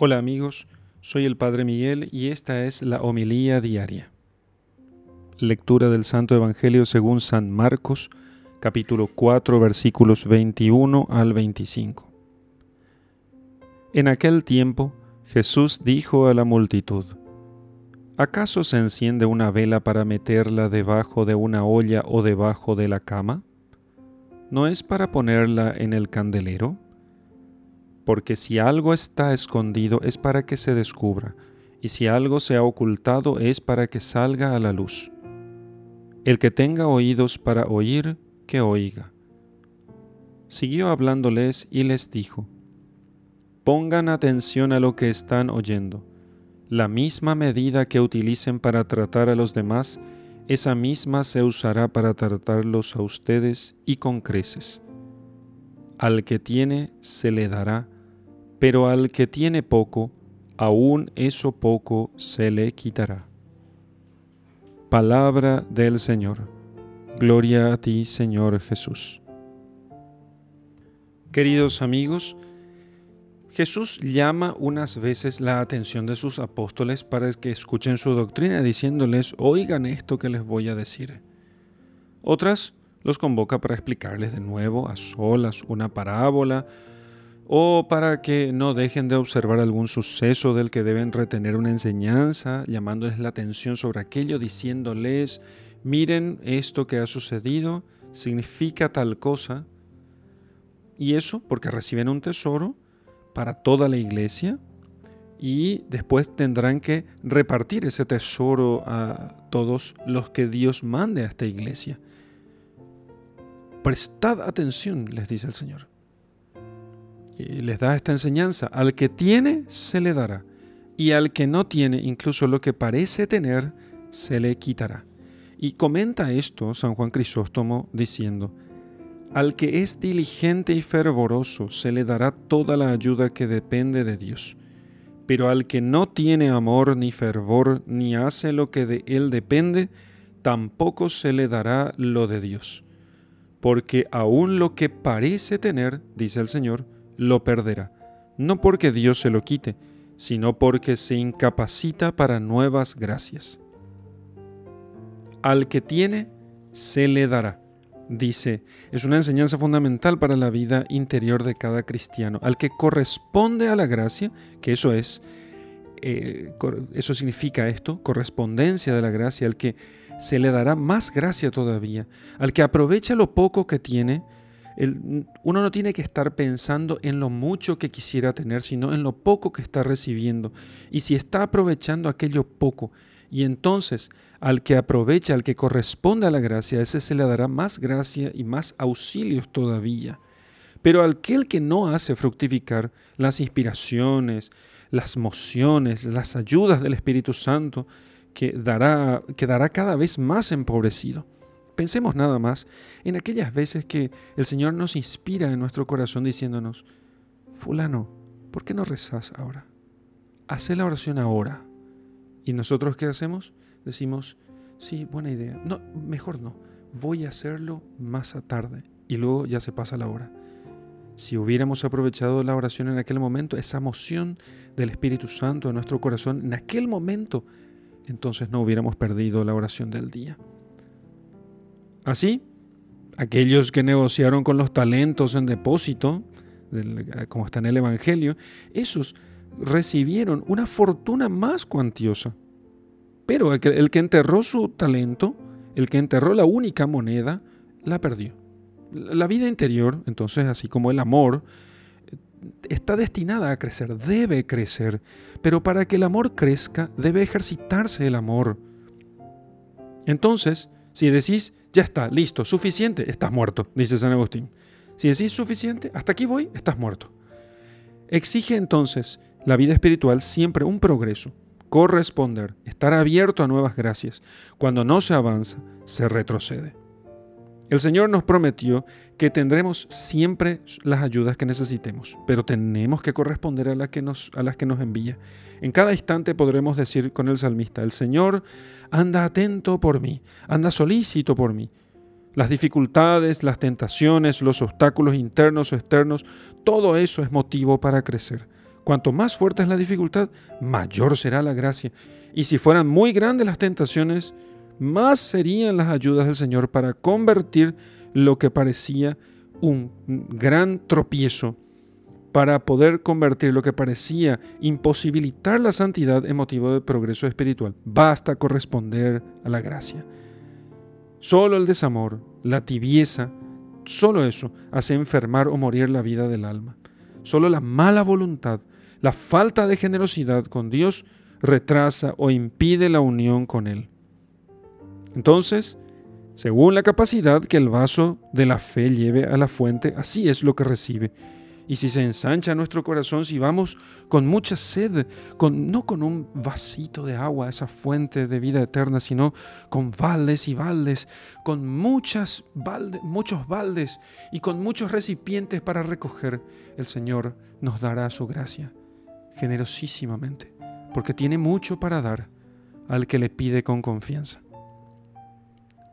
Hola amigos, soy el Padre Miguel y esta es la homilía diaria. Lectura del Santo Evangelio según San Marcos, capítulo 4, versículos 21 al 25. En aquel tiempo Jesús dijo a la multitud, ¿acaso se enciende una vela para meterla debajo de una olla o debajo de la cama? ¿No es para ponerla en el candelero? Porque si algo está escondido es para que se descubra, y si algo se ha ocultado es para que salga a la luz. El que tenga oídos para oír, que oiga. Siguió hablándoles y les dijo, Pongan atención a lo que están oyendo. La misma medida que utilicen para tratar a los demás, esa misma se usará para tratarlos a ustedes y con creces. Al que tiene, se le dará pero al que tiene poco, aún eso poco se le quitará. Palabra del Señor. Gloria a ti, Señor Jesús. Queridos amigos, Jesús llama unas veces la atención de sus apóstoles para que escuchen su doctrina, diciéndoles, oigan esto que les voy a decir. Otras los convoca para explicarles de nuevo a solas una parábola o para que no dejen de observar algún suceso del que deben retener una enseñanza, llamándoles la atención sobre aquello, diciéndoles, miren esto que ha sucedido, significa tal cosa. Y eso porque reciben un tesoro para toda la iglesia y después tendrán que repartir ese tesoro a todos los que Dios mande a esta iglesia. Prestad atención, les dice el Señor les da esta enseñanza. Al que tiene, se le dará. Y al que no tiene, incluso lo que parece tener, se le quitará. Y comenta esto San Juan Crisóstomo diciendo, al que es diligente y fervoroso se le dará toda la ayuda que depende de Dios. Pero al que no tiene amor ni fervor ni hace lo que de él depende, tampoco se le dará lo de Dios. Porque aún lo que parece tener, dice el Señor, lo perderá, no porque Dios se lo quite, sino porque se incapacita para nuevas gracias. Al que tiene, se le dará. Dice, es una enseñanza fundamental para la vida interior de cada cristiano. Al que corresponde a la gracia, que eso es, eh, eso significa esto, correspondencia de la gracia, al que se le dará más gracia todavía, al que aprovecha lo poco que tiene, uno no tiene que estar pensando en lo mucho que quisiera tener, sino en lo poco que está recibiendo. Y si está aprovechando aquello poco, y entonces al que aprovecha, al que corresponde a la gracia, ese se le dará más gracia y más auxilios todavía. Pero al que no hace fructificar las inspiraciones, las mociones, las ayudas del Espíritu Santo, que dará, quedará cada vez más empobrecido. Pensemos nada más en aquellas veces que el Señor nos inspira en nuestro corazón diciéndonos, fulano, ¿por qué no rezas ahora? Haz la oración ahora. ¿Y nosotros qué hacemos? Decimos, sí, buena idea. No, mejor no. Voy a hacerlo más a tarde. Y luego ya se pasa la hora. Si hubiéramos aprovechado la oración en aquel momento, esa moción del Espíritu Santo en nuestro corazón, en aquel momento, entonces no hubiéramos perdido la oración del día. Así, aquellos que negociaron con los talentos en depósito, como está en el Evangelio, esos recibieron una fortuna más cuantiosa. Pero el que enterró su talento, el que enterró la única moneda, la perdió. La vida interior, entonces, así como el amor, está destinada a crecer, debe crecer. Pero para que el amor crezca, debe ejercitarse el amor. Entonces, si decís, ya está, listo, suficiente, estás muerto, dice San Agustín. Si decís suficiente, hasta aquí voy, estás muerto. Exige entonces la vida espiritual siempre un progreso, corresponder, estar abierto a nuevas gracias. Cuando no se avanza, se retrocede. El Señor nos prometió que tendremos siempre las ayudas que necesitemos, pero tenemos que corresponder a, las que nos, a las que nos envía. En cada instante podremos decir con el salmista, el Señor anda atento por mí, anda solícito por mí. Las dificultades, las tentaciones, los obstáculos internos o externos, todo eso es motivo para crecer. Cuanto más fuerte es la dificultad, mayor será la gracia. Y si fueran muy grandes las tentaciones, más serían las ayudas del Señor para convertir lo que parecía un gran tropiezo, para poder convertir lo que parecía imposibilitar la santidad en motivo de progreso espiritual. Basta corresponder a la gracia. Solo el desamor, la tibieza, solo eso hace enfermar o morir la vida del alma. Solo la mala voluntad, la falta de generosidad con Dios retrasa o impide la unión con Él. Entonces, según la capacidad que el vaso de la fe lleve a la fuente, así es lo que recibe. Y si se ensancha nuestro corazón, si vamos con mucha sed, con, no con un vasito de agua, esa fuente de vida eterna, sino con baldes y baldes, con muchas muchos baldes y con muchos recipientes para recoger, el Señor nos dará su gracia generosísimamente, porque tiene mucho para dar al que le pide con confianza.